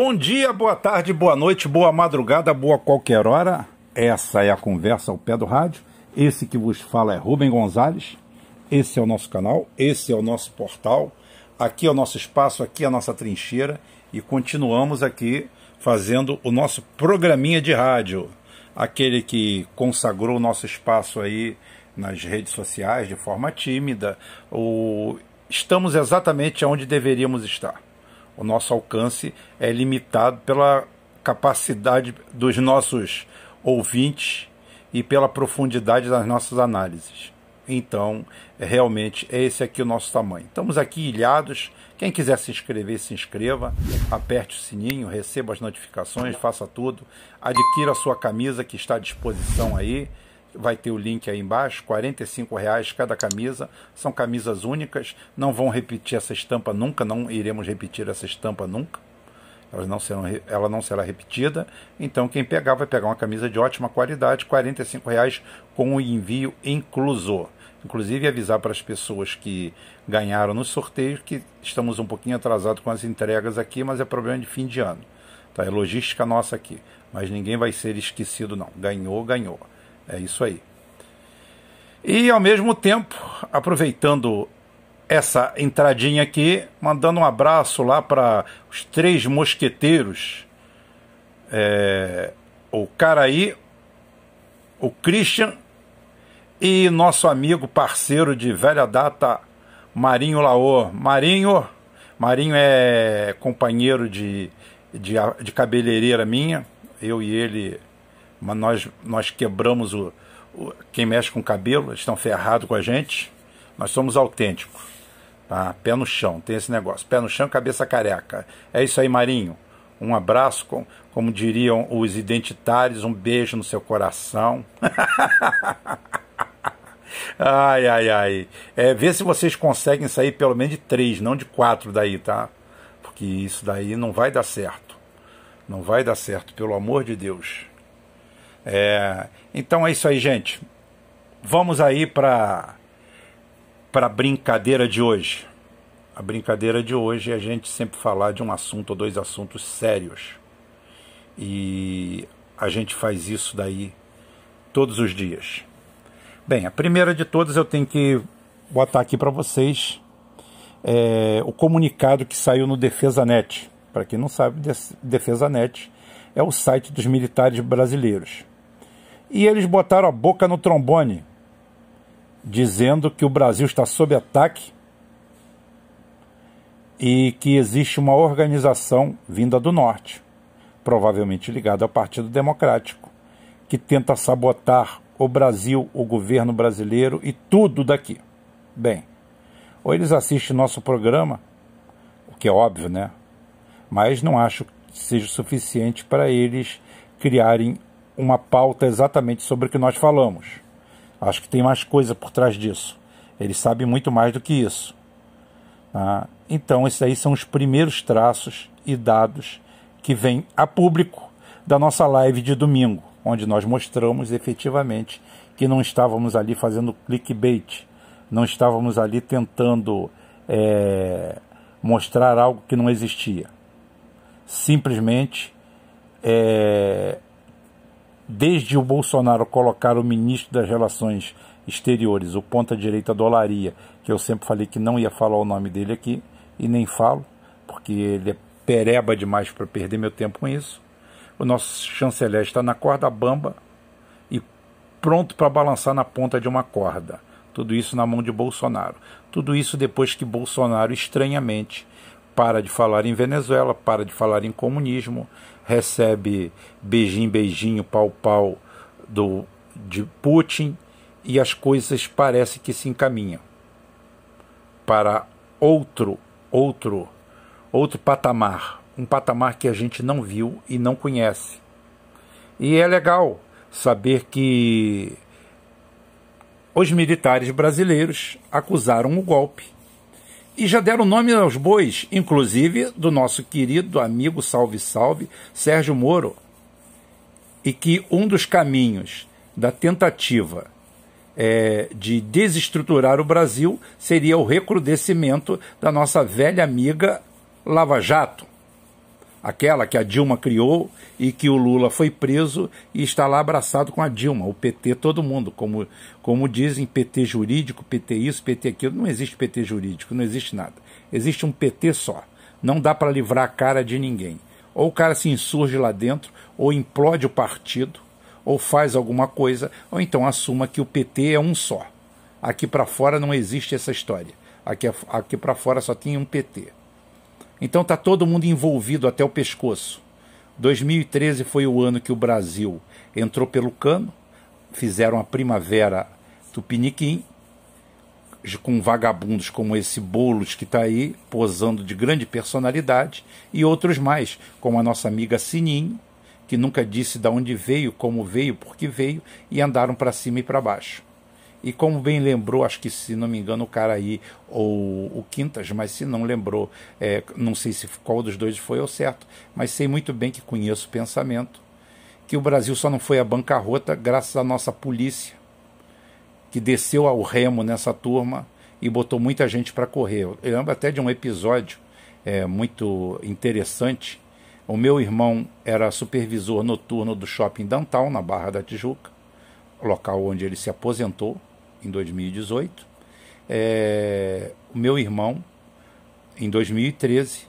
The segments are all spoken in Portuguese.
Bom dia, boa tarde, boa noite, boa madrugada, boa qualquer hora. Essa é a conversa ao pé do rádio. Esse que vos fala é Rubem Gonzalez. Esse é o nosso canal, esse é o nosso portal. Aqui é o nosso espaço, aqui é a nossa trincheira e continuamos aqui fazendo o nosso programinha de rádio. Aquele que consagrou o nosso espaço aí nas redes sociais de forma tímida. Estamos exatamente onde deveríamos estar o nosso alcance é limitado pela capacidade dos nossos ouvintes e pela profundidade das nossas análises. Então, é realmente, é esse aqui o nosso tamanho. Estamos aqui ilhados. Quem quiser se inscrever, se inscreva. Aperte o sininho, receba as notificações, faça tudo. Adquira a sua camisa que está à disposição aí vai ter o link aí embaixo, R$ reais cada camisa, são camisas únicas, não vão repetir essa estampa nunca, não iremos repetir essa estampa nunca, ela não, serão, ela não será repetida, então quem pegar vai pegar uma camisa de ótima qualidade, R$ reais com o envio incluso. Inclusive avisar para as pessoas que ganharam no sorteio que estamos um pouquinho atrasados com as entregas aqui, mas é problema de fim de ano. Tá? É logística nossa aqui. Mas ninguém vai ser esquecido, não. Ganhou, ganhou. É isso aí. E ao mesmo tempo, aproveitando essa entradinha aqui, mandando um abraço lá para os três mosqueteiros, é, o Caraí, o Christian e nosso amigo parceiro de velha data, Marinho Laô. Marinho, Marinho é companheiro de, de, de cabeleireira minha, eu e ele mas nós, nós quebramos o, o Quem mexe com cabelo, eles estão ferrados com a gente. Nós somos autênticos. Tá? Pé no chão, tem esse negócio. Pé no chão, cabeça careca. É isso aí, Marinho. Um abraço, com, como diriam os identitários, um beijo no seu coração. ai, ai, ai. É, vê se vocês conseguem sair pelo menos de três, não de quatro daí, tá? Porque isso daí não vai dar certo. Não vai dar certo, pelo amor de Deus. É, então é isso aí, gente. Vamos aí para para brincadeira de hoje. A brincadeira de hoje é a gente sempre falar de um assunto ou dois assuntos sérios. E a gente faz isso daí todos os dias. Bem, a primeira de todas eu tenho que botar aqui para vocês é, o comunicado que saiu no Defesa Net. Para quem não sabe, Defesa Net é o site dos militares brasileiros. E eles botaram a boca no trombone, dizendo que o Brasil está sob ataque e que existe uma organização vinda do norte, provavelmente ligada ao Partido Democrático, que tenta sabotar o Brasil, o governo brasileiro e tudo daqui. Bem, ou eles assistem nosso programa, o que é óbvio, né? Mas não acho que seja suficiente para eles criarem uma pauta exatamente sobre o que nós falamos. Acho que tem mais coisa por trás disso. Ele sabe muito mais do que isso. Ah, então, esses aí são os primeiros traços e dados que vêm a público da nossa live de domingo, onde nós mostramos efetivamente que não estávamos ali fazendo clickbait, não estávamos ali tentando é, mostrar algo que não existia. Simplesmente é, desde o Bolsonaro colocar o ministro das Relações Exteriores, o ponta-direita dolaria, que eu sempre falei que não ia falar o nome dele aqui, e nem falo, porque ele é pereba demais para perder meu tempo com isso. O nosso chanceler está na corda bamba e pronto para balançar na ponta de uma corda. Tudo isso na mão de Bolsonaro. Tudo isso depois que Bolsonaro, estranhamente, para de falar em Venezuela, para de falar em comunismo, recebe beijinho, beijinho, pau, pau do, de Putin e as coisas parecem que se encaminham para outro, outro, outro patamar, um patamar que a gente não viu e não conhece. E é legal saber que os militares brasileiros acusaram o golpe e já deram nome aos bois, inclusive do nosso querido amigo Salve Salve, Sérgio Moro. E que um dos caminhos da tentativa é, de desestruturar o Brasil seria o recrudescimento da nossa velha amiga Lava Jato. Aquela que a Dilma criou e que o Lula foi preso e está lá abraçado com a Dilma, o PT, todo mundo, como, como dizem, PT jurídico, PT isso, PT aquilo. Não existe PT jurídico, não existe nada. Existe um PT só. Não dá para livrar a cara de ninguém. Ou o cara se insurge lá dentro, ou implode o partido, ou faz alguma coisa, ou então assuma que o PT é um só. Aqui para fora não existe essa história. Aqui, aqui para fora só tem um PT. Então está todo mundo envolvido até o pescoço. 2013 foi o ano que o Brasil entrou pelo cano, fizeram a primavera tupiniquim, com vagabundos como esse Boulos que está aí, posando de grande personalidade, e outros mais, como a nossa amiga Sininho, que nunca disse de onde veio, como veio, por que veio, e andaram para cima e para baixo. E como bem lembrou, acho que se não me engano, o cara aí, ou o Quintas, mas se não lembrou, é, não sei se qual dos dois foi ou certo, mas sei muito bem que conheço o pensamento, que o Brasil só não foi à bancarrota graças à nossa polícia, que desceu ao remo nessa turma e botou muita gente para correr. Eu lembro até de um episódio é, muito interessante. O meu irmão era supervisor noturno do shopping Downtown, na Barra da Tijuca, local onde ele se aposentou em 2018. É, o meu irmão, em 2013,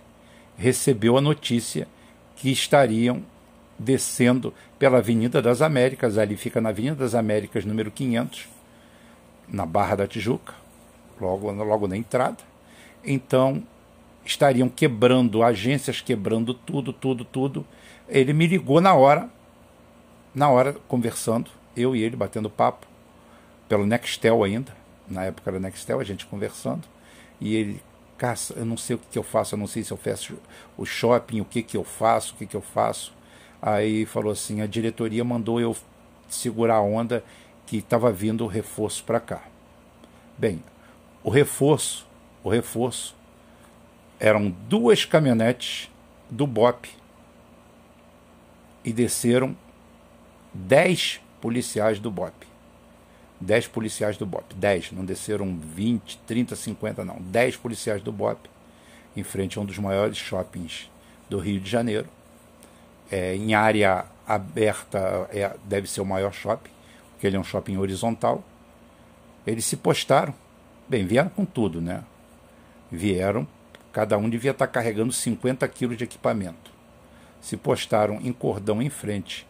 recebeu a notícia que estariam descendo pela Avenida das Américas, ali fica na Avenida das Américas, número 500, na Barra da Tijuca, logo, logo na entrada. Então, estariam quebrando, agências quebrando tudo, tudo, tudo. Ele me ligou na hora, na hora, conversando, eu e ele batendo papo pelo Nextel ainda, na época era Nextel, a gente conversando, e ele, caça, eu não sei o que, que, eu faço, eu não sei se eu fecho o shopping, o que, que eu faço, o que, que eu faço. Aí falou assim, a diretoria mandou eu segurar a onda que estava vindo o reforço para cá. Bem, o reforço, o reforço eram duas caminhonetes do BOP e desceram dez policiais do BOP. 10 policiais do BOP. 10, não desceram 20, 30, 50, não. 10 policiais do BOP, em frente a um dos maiores shoppings do Rio de Janeiro. É, em área aberta, é, deve ser o maior shopping, porque ele é um shopping horizontal. Eles se postaram. Bem, vieram com tudo, né? Vieram, cada um devia estar carregando 50 quilos de equipamento. Se postaram em cordão em frente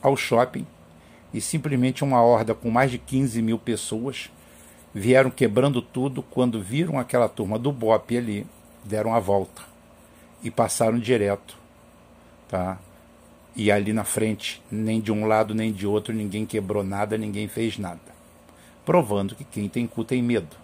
ao shopping e simplesmente uma horda com mais de 15 mil pessoas vieram quebrando tudo quando viram aquela turma do BOP ali, deram a volta e passaram direto, tá? E ali na frente, nem de um lado nem de outro, ninguém quebrou nada, ninguém fez nada. Provando que quem tem cu tem medo.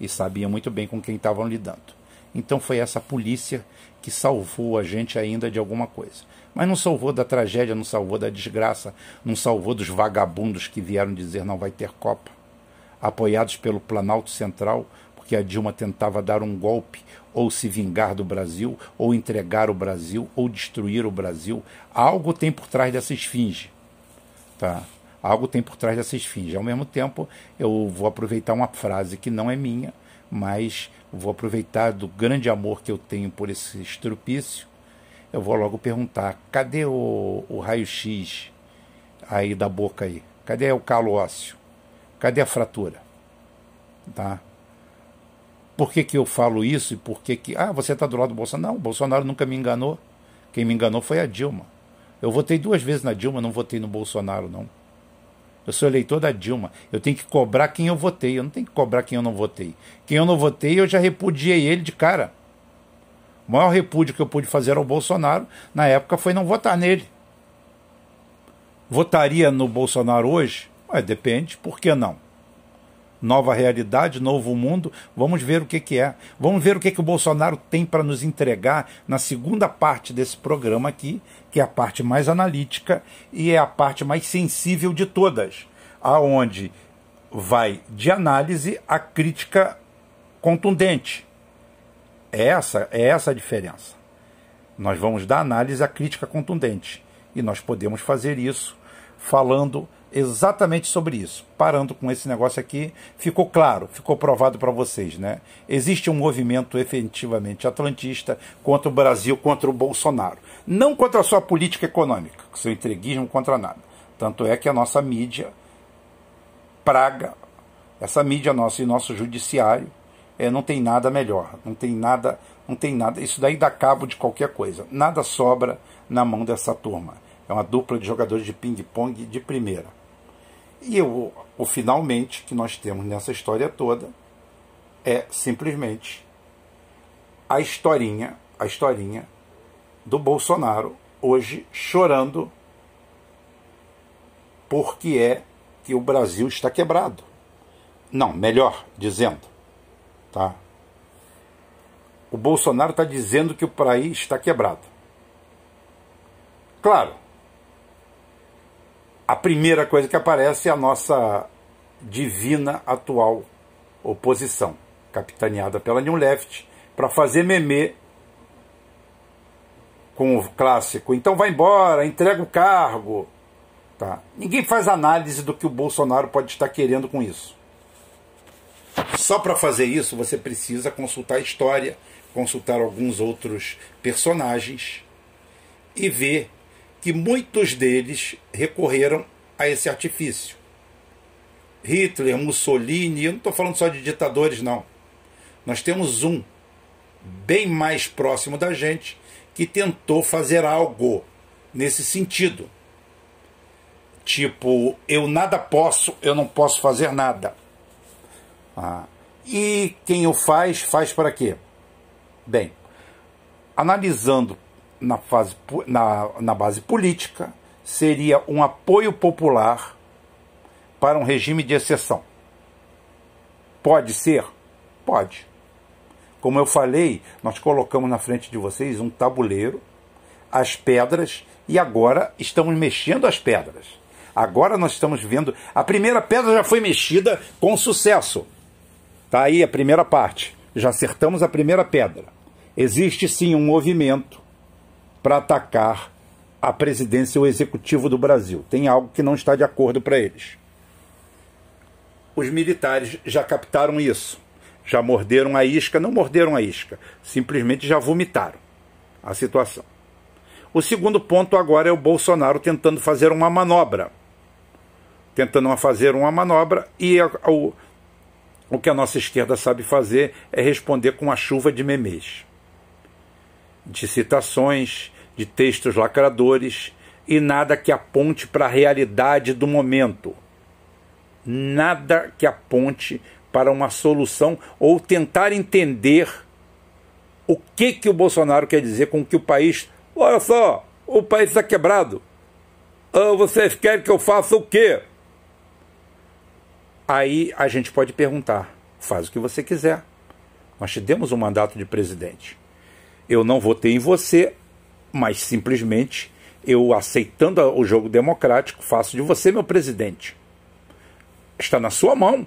E sabia muito bem com quem estavam lidando. Então foi essa polícia que salvou a gente ainda de alguma coisa. Mas não salvou da tragédia, não salvou da desgraça, não salvou dos vagabundos que vieram dizer não vai ter Copa. Apoiados pelo Planalto Central, porque a Dilma tentava dar um golpe, ou se vingar do Brasil, ou entregar o Brasil, ou destruir o Brasil. Algo tem por trás dessa esfinge. Tá? Algo tem por trás dessa esfinge. Ao mesmo tempo, eu vou aproveitar uma frase que não é minha, mas vou aproveitar do grande amor que eu tenho por esse estrupício. Eu vou logo perguntar: cadê o, o raio-x aí da boca aí? Cadê o calo ósseo? Cadê a fratura? Tá? Por que, que eu falo isso e por que que. Ah, você está do lado do Bolsonaro? Não, o Bolsonaro nunca me enganou. Quem me enganou foi a Dilma. Eu votei duas vezes na Dilma, não votei no Bolsonaro, não. Eu sou eleitor da Dilma. Eu tenho que cobrar quem eu votei. Eu não tenho que cobrar quem eu não votei. Quem eu não votei, eu já repudiei ele de cara. O maior repúdio que eu pude fazer ao Bolsonaro na época foi não votar nele. Votaria no Bolsonaro hoje? Ué, depende. Por que não? nova realidade, novo mundo. Vamos ver o que, que é. Vamos ver o que, que o Bolsonaro tem para nos entregar na segunda parte desse programa aqui, que é a parte mais analítica e é a parte mais sensível de todas, aonde vai de análise a crítica contundente. Essa, é essa a diferença. Nós vamos da análise à crítica contundente. E nós podemos fazer isso falando exatamente sobre isso. Parando com esse negócio aqui, ficou claro, ficou provado para vocês, né? Existe um movimento efetivamente atlantista contra o Brasil, contra o Bolsonaro. Não contra a sua política econômica, seu entreguismo contra nada. Tanto é que a nossa mídia praga, essa mídia nossa e nosso judiciário, é, não tem nada melhor, não tem nada, não tem nada. Isso daí dá cabo de qualquer coisa. Nada sobra na mão dessa turma. É uma dupla de jogadores de ping-pong de primeira. E o, o finalmente que nós temos nessa história toda é simplesmente a historinha, a historinha do Bolsonaro hoje chorando porque é que o Brasil está quebrado. Não, melhor dizendo, tá? O Bolsonaro está dizendo que o país está quebrado. Claro, a primeira coisa que aparece é a nossa divina atual oposição, capitaneada pela New Left, para fazer meme com o clássico. Então vai embora, entrega o cargo. Tá? Ninguém faz análise do que o Bolsonaro pode estar querendo com isso. Só para fazer isso você precisa consultar a história, consultar alguns outros personagens e ver que muitos deles recorreram a esse artifício. Hitler, Mussolini, eu não estou falando só de ditadores, não. Nós temos um bem mais próximo da gente que tentou fazer algo nesse sentido. Tipo, eu nada posso, eu não posso fazer nada. Ah, e quem o faz, faz para quê? Bem, analisando na, fase, na, na base política seria um apoio popular para um regime de exceção. Pode ser? Pode. Como eu falei, nós colocamos na frente de vocês um tabuleiro, as pedras, e agora estamos mexendo as pedras. Agora nós estamos vendo. A primeira pedra já foi mexida com sucesso. Tá aí a primeira parte. Já acertamos a primeira pedra. Existe sim um movimento para atacar a presidência ou executivo do Brasil. Tem algo que não está de acordo para eles. Os militares já captaram isso. Já morderam a isca, não morderam a isca, simplesmente já vomitaram a situação. O segundo ponto agora é o Bolsonaro tentando fazer uma manobra. Tentando fazer uma manobra e o, o que a nossa esquerda sabe fazer é responder com a chuva de memes, de citações, de textos lacradores e nada que aponte para a realidade do momento. Nada que aponte para uma solução ou tentar entender o que, que o Bolsonaro quer dizer com que o país. Olha só, o país está quebrado. Ah, vocês querem que eu faça o quê? Aí a gente pode perguntar: faz o que você quiser. Nós te demos um mandato de presidente. Eu não votei em você, mas simplesmente eu, aceitando o jogo democrático, faço de você meu presidente. Está na sua mão.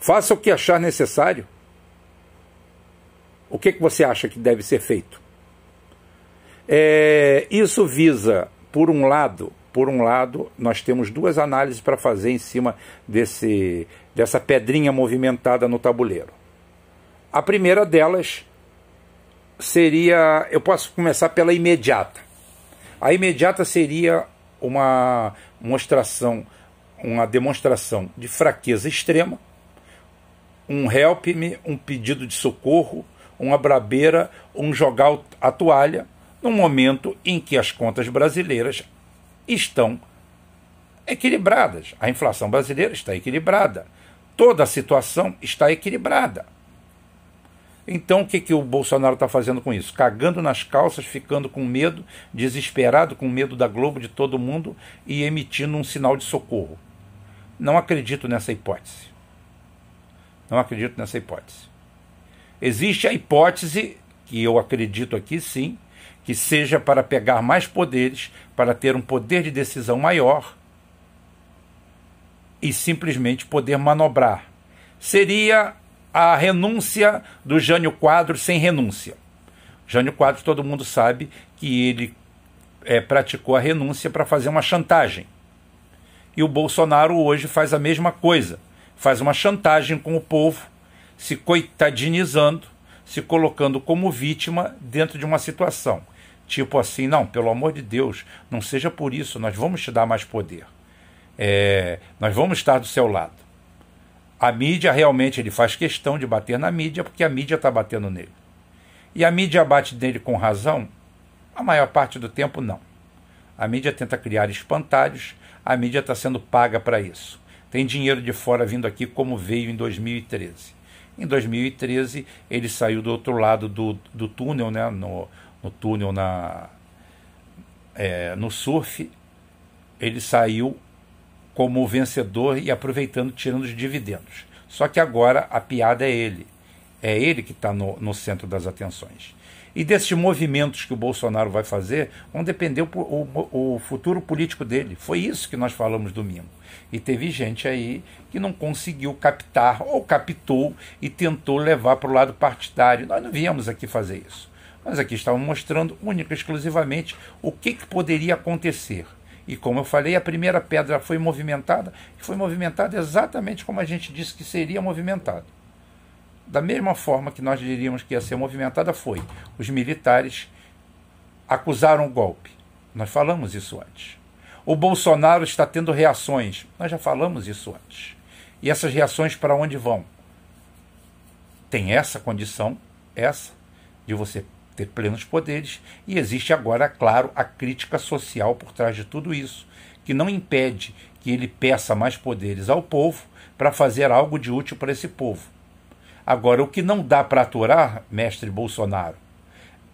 Faça o que achar necessário. O que, que você acha que deve ser feito? É, isso visa, por um lado, por um lado, nós temos duas análises para fazer em cima desse, dessa pedrinha movimentada no tabuleiro. A primeira delas seria. Eu posso começar pela imediata. A imediata seria uma mostração, uma demonstração de fraqueza extrema, um help-me, um pedido de socorro, uma brabeira, um jogar a toalha, no momento em que as contas brasileiras estão equilibradas. A inflação brasileira está equilibrada. Toda a situação está equilibrada. Então o que, que o Bolsonaro está fazendo com isso? Cagando nas calças, ficando com medo, desesperado, com medo da Globo, de todo mundo e emitindo um sinal de socorro. Não acredito nessa hipótese. Não acredito nessa hipótese. Existe a hipótese, que eu acredito aqui sim, que seja para pegar mais poderes, para ter um poder de decisão maior e simplesmente poder manobrar. Seria a renúncia do Jânio Quadros sem renúncia. Jânio Quadros, todo mundo sabe que ele é, praticou a renúncia para fazer uma chantagem. E o Bolsonaro hoje faz a mesma coisa, faz uma chantagem com o povo, se coitadinizando, se colocando como vítima dentro de uma situação. Tipo assim, não, pelo amor de Deus, não seja por isso, nós vamos te dar mais poder. É, nós vamos estar do seu lado. A mídia realmente ele faz questão de bater na mídia porque a mídia está batendo nele. E a mídia bate nele com razão? A maior parte do tempo, não. A mídia tenta criar espantalhos, a mídia está sendo paga para isso. Tem dinheiro de fora vindo aqui como veio em 2013. Em 2013, ele saiu do outro lado do, do túnel, né, no, no túnel na, é, no surf, ele saiu como vencedor e aproveitando, tirando os dividendos. Só que agora a piada é ele. É ele que está no, no centro das atenções. E desses movimentos que o Bolsonaro vai fazer, vão depender o, o, o, futuro político dele. Foi isso que nós falamos domingo. E teve gente aí que não conseguiu captar, ou captou e tentou levar para o lado partidário. Nós não viemos aqui fazer isso. Nós aqui estávamos mostrando única e exclusivamente o que, que poderia acontecer. E como eu falei, a primeira pedra foi movimentada, e foi movimentada exatamente como a gente disse que seria movimentada. Da mesma forma que nós diríamos que ia ser movimentada, foi. Os militares acusaram o golpe. Nós falamos isso antes. O Bolsonaro está tendo reações. Nós já falamos isso antes. E essas reações para onde vão? Tem essa condição, essa, de você ter plenos poderes, e existe agora, claro, a crítica social por trás de tudo isso, que não impede que ele peça mais poderes ao povo para fazer algo de útil para esse povo. Agora, o que não dá para aturar, mestre Bolsonaro,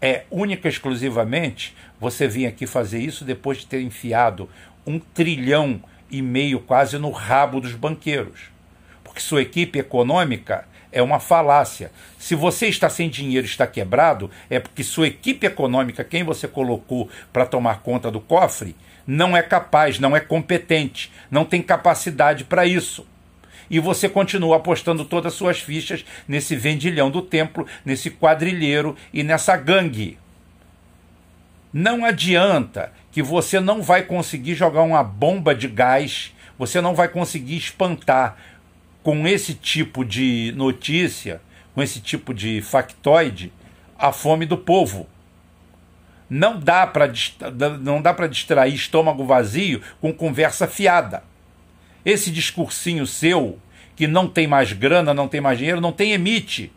é única e exclusivamente você vir aqui fazer isso depois de ter enfiado um trilhão e meio quase no rabo dos banqueiros. Porque sua equipe econômica é uma falácia. Se você está sem dinheiro está quebrado, é porque sua equipe econômica, quem você colocou para tomar conta do cofre, não é capaz, não é competente, não tem capacidade para isso. E você continua apostando todas as suas fichas nesse vendilhão do templo, nesse quadrilheiro e nessa gangue. Não adianta que você não vai conseguir jogar uma bomba de gás, você não vai conseguir espantar com esse tipo de notícia, com esse tipo de factoide, a fome do povo. Não dá para não dá para distrair estômago vazio com conversa fiada. Esse discursinho seu que não tem mais grana, não tem mais dinheiro, não tem emite.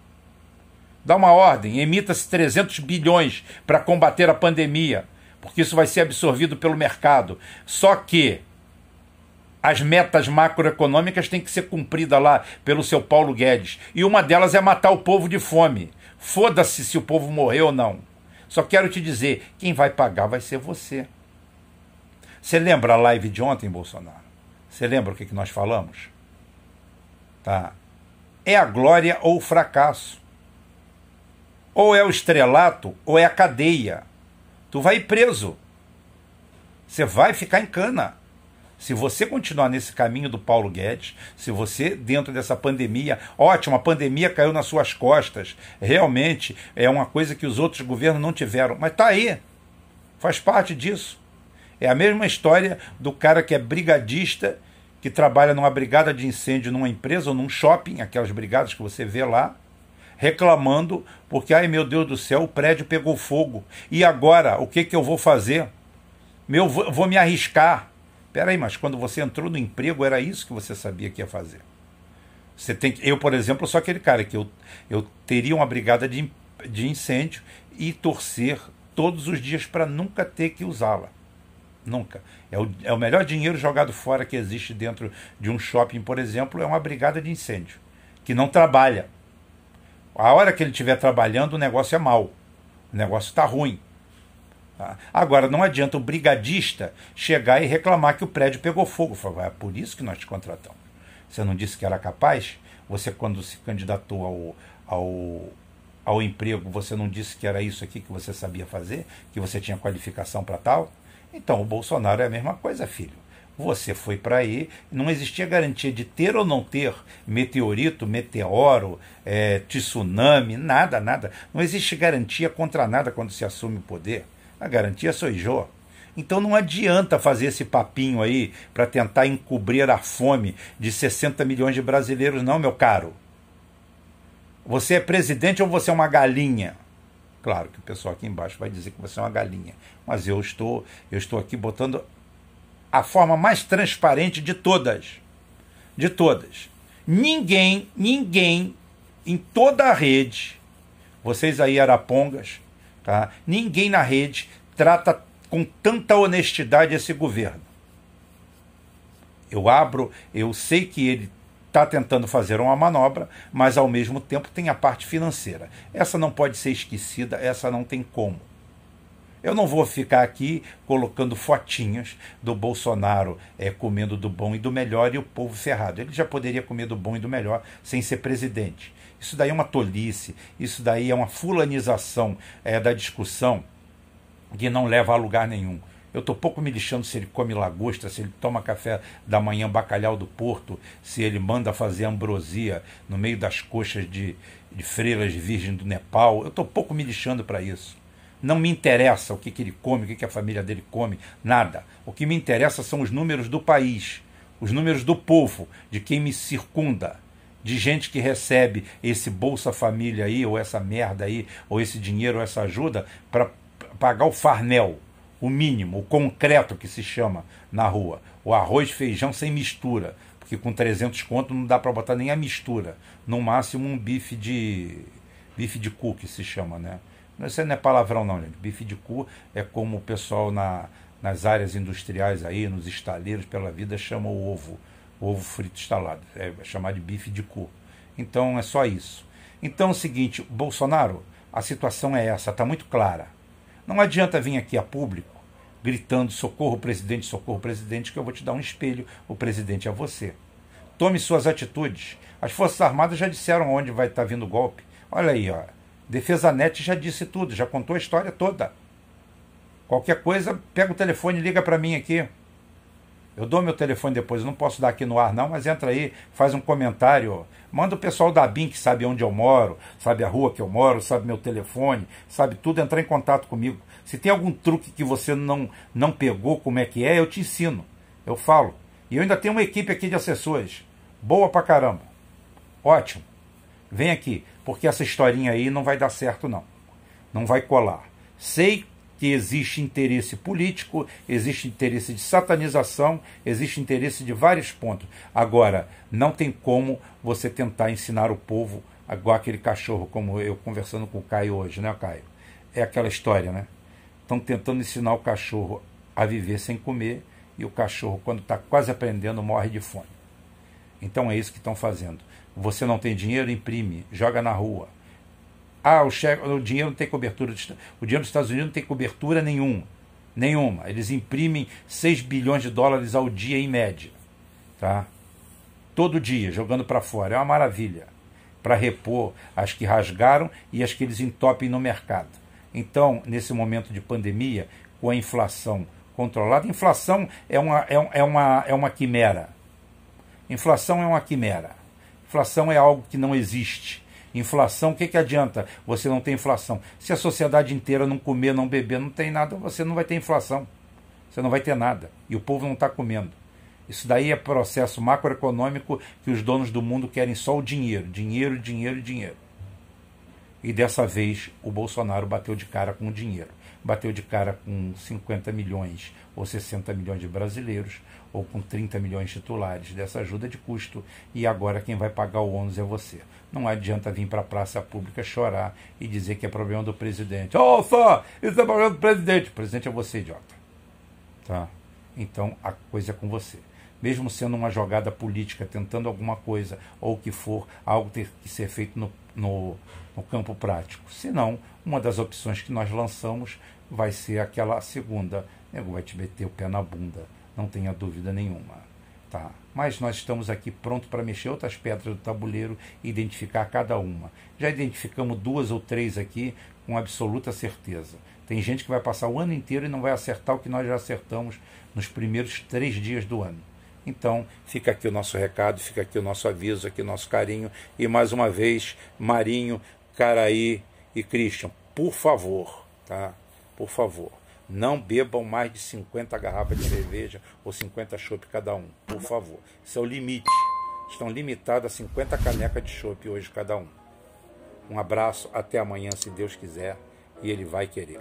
Dá uma ordem, emita-se 300 bilhões para combater a pandemia, porque isso vai ser absorvido pelo mercado. Só que as metas macroeconômicas têm que ser cumpridas lá pelo seu Paulo Guedes. E uma delas é matar o povo de fome. Foda-se se o povo morreu ou não. Só quero te dizer: quem vai pagar vai ser você. Você lembra a live de ontem, Bolsonaro? Você lembra o que, que nós falamos? Tá. É a glória ou o fracasso. Ou é o estrelato ou é a cadeia. Tu vai preso. Você vai ficar em cana. Se você continuar nesse caminho do Paulo Guedes, se você, dentro dessa pandemia, ótimo, a pandemia caiu nas suas costas, realmente é uma coisa que os outros governos não tiveram, mas está aí, faz parte disso. É a mesma história do cara que é brigadista, que trabalha numa brigada de incêndio numa empresa ou num shopping, aquelas brigadas que você vê lá, reclamando porque, ai meu Deus do céu, o prédio pegou fogo. E agora, o que, que eu vou fazer? Meu, vou me arriscar Peraí, mas quando você entrou no emprego era isso que você sabia que ia fazer. Você tem que, eu, por exemplo, sou aquele cara que eu, eu teria uma brigada de, de incêndio e torcer todos os dias para nunca ter que usá-la. Nunca. É o, é o melhor dinheiro jogado fora que existe dentro de um shopping, por exemplo, é uma brigada de incêndio, que não trabalha. A hora que ele estiver trabalhando, o negócio é mau. O negócio está ruim. Tá? Agora, não adianta o brigadista chegar e reclamar que o prédio pegou fogo. Falar, é por isso que nós te contratamos. Você não disse que era capaz? Você, quando se candidatou ao, ao, ao emprego, você não disse que era isso aqui que você sabia fazer? Que você tinha qualificação para tal? Então, o Bolsonaro é a mesma coisa, filho. Você foi para aí, não existia garantia de ter ou não ter meteorito, meteoro, é, tsunami, nada, nada. Não existe garantia contra nada quando se assume o poder. A garantia sou eu. Então não adianta fazer esse papinho aí para tentar encobrir a fome de 60 milhões de brasileiros, não, meu caro. Você é presidente ou você é uma galinha? Claro que o pessoal aqui embaixo vai dizer que você é uma galinha, mas eu estou, eu estou aqui botando a forma mais transparente de todas. De todas. Ninguém, ninguém em toda a rede, vocês aí arapongas, tá? Ninguém na rede trata com tanta honestidade esse governo. Eu abro, eu sei que ele está tentando fazer uma manobra, mas ao mesmo tempo tem a parte financeira. Essa não pode ser esquecida, essa não tem como. Eu não vou ficar aqui colocando fotinhas do Bolsonaro é, comendo do bom e do melhor e o povo ferrado. Ele já poderia comer do bom e do melhor sem ser presidente. Isso daí é uma tolice, isso daí é uma fulanização é, da discussão que não leva a lugar nenhum. Eu estou pouco me lixando se ele come lagosta, se ele toma café da manhã bacalhau do Porto, se ele manda fazer ambrosia no meio das coxas de, de freiras virgem do Nepal. Eu estou pouco me lixando para isso. Não me interessa o que, que ele come, o que, que a família dele come, nada. O que me interessa são os números do país, os números do povo, de quem me circunda, de gente que recebe esse Bolsa Família aí, ou essa merda aí, ou esse dinheiro, ou essa ajuda, para pagar o farnel, o mínimo, o concreto que se chama na rua. O arroz feijão sem mistura, porque com 300 conto não dá para botar nem a mistura. No máximo um bife de bife de cu que se chama, né? Isso não é palavrão não, gente. Bife de cu é como o pessoal na, nas áreas industriais aí, nos estaleiros pela vida chama o ovo, ovo frito instalado, é, é chamado de bife de cu. Então é só isso. Então é o seguinte, Bolsonaro, a situação é essa, está muito clara. Não adianta vir aqui a público gritando socorro presidente, socorro presidente, que eu vou te dar um espelho, o presidente é você. Tome suas atitudes. As Forças Armadas já disseram onde vai estar tá vindo o golpe. Olha aí, ó. Defesa Net já disse tudo, já contou a história toda. Qualquer coisa, pega o telefone e liga para mim aqui. Eu dou meu telefone depois, não posso dar aqui no ar não, mas entra aí, faz um comentário. Manda o pessoal da BIM que sabe onde eu moro, sabe a rua que eu moro, sabe meu telefone, sabe tudo, entrar em contato comigo. Se tem algum truque que você não, não pegou, como é que é, eu te ensino. Eu falo. E eu ainda tenho uma equipe aqui de assessores. Boa pra caramba. Ótimo. Vem aqui, porque essa historinha aí não vai dar certo, não. Não vai colar. Sei que existe interesse político, existe interesse de satanização, existe interesse de vários pontos. Agora, não tem como você tentar ensinar o povo igual aquele cachorro, como eu conversando com o Caio hoje, né, Caio? É aquela história, né? Estão tentando ensinar o cachorro a viver sem comer e o cachorro, quando está quase aprendendo, morre de fome. Então é isso que estão fazendo. Você não tem dinheiro, imprime, joga na rua ah, o, cheque, o dinheiro não tem cobertura. O dinheiro dos Estados Unidos não tem cobertura nenhuma. Nenhuma. Eles imprimem 6 bilhões de dólares ao dia em média. Tá? Todo dia, jogando para fora. É uma maravilha. Para repor as que rasgaram e as que eles entopem no mercado. Então, nesse momento de pandemia, com a inflação controlada, inflação é uma, é, é uma, é uma quimera. Inflação é uma quimera. Inflação é algo que não existe. Inflação, o que, que adianta você não ter inflação? Se a sociedade inteira não comer, não beber, não tem nada, você não vai ter inflação. Você não vai ter nada. E o povo não está comendo. Isso daí é processo macroeconômico que os donos do mundo querem só o dinheiro. Dinheiro, dinheiro, dinheiro. E dessa vez o Bolsonaro bateu de cara com o dinheiro. Bateu de cara com 50 milhões ou 60 milhões de brasileiros, ou com 30 milhões de titulares dessa ajuda de custo, e agora quem vai pagar o ônus é você. Não adianta vir para a praça pública chorar e dizer que é problema do presidente. Oh, só, isso é problema do presidente. O presidente é você, idiota. Tá? Então a coisa é com você. Mesmo sendo uma jogada política, tentando alguma coisa, ou o que for, algo ter que ser feito no, no, no campo prático. Senão, uma das opções que nós lançamos vai ser aquela segunda. Nego vai te meter o pé na bunda, não tenha dúvida nenhuma. Tá? Mas nós estamos aqui pronto para mexer outras pedras do tabuleiro e identificar cada uma. Já identificamos duas ou três aqui com absoluta certeza. Tem gente que vai passar o ano inteiro e não vai acertar o que nós já acertamos nos primeiros três dias do ano. Então, fica aqui o nosso recado, fica aqui o nosso aviso, aqui o nosso carinho. E mais uma vez, Marinho, Caraí e Christian, por favor, tá? Por favor Não bebam mais de 50 garrafas de cerveja ou 50 chopp cada um, por favor. Isso é o limite. Estão limitados a 50 canecas de chopp hoje cada um. Um abraço, até amanhã, se Deus quiser, e Ele vai querer.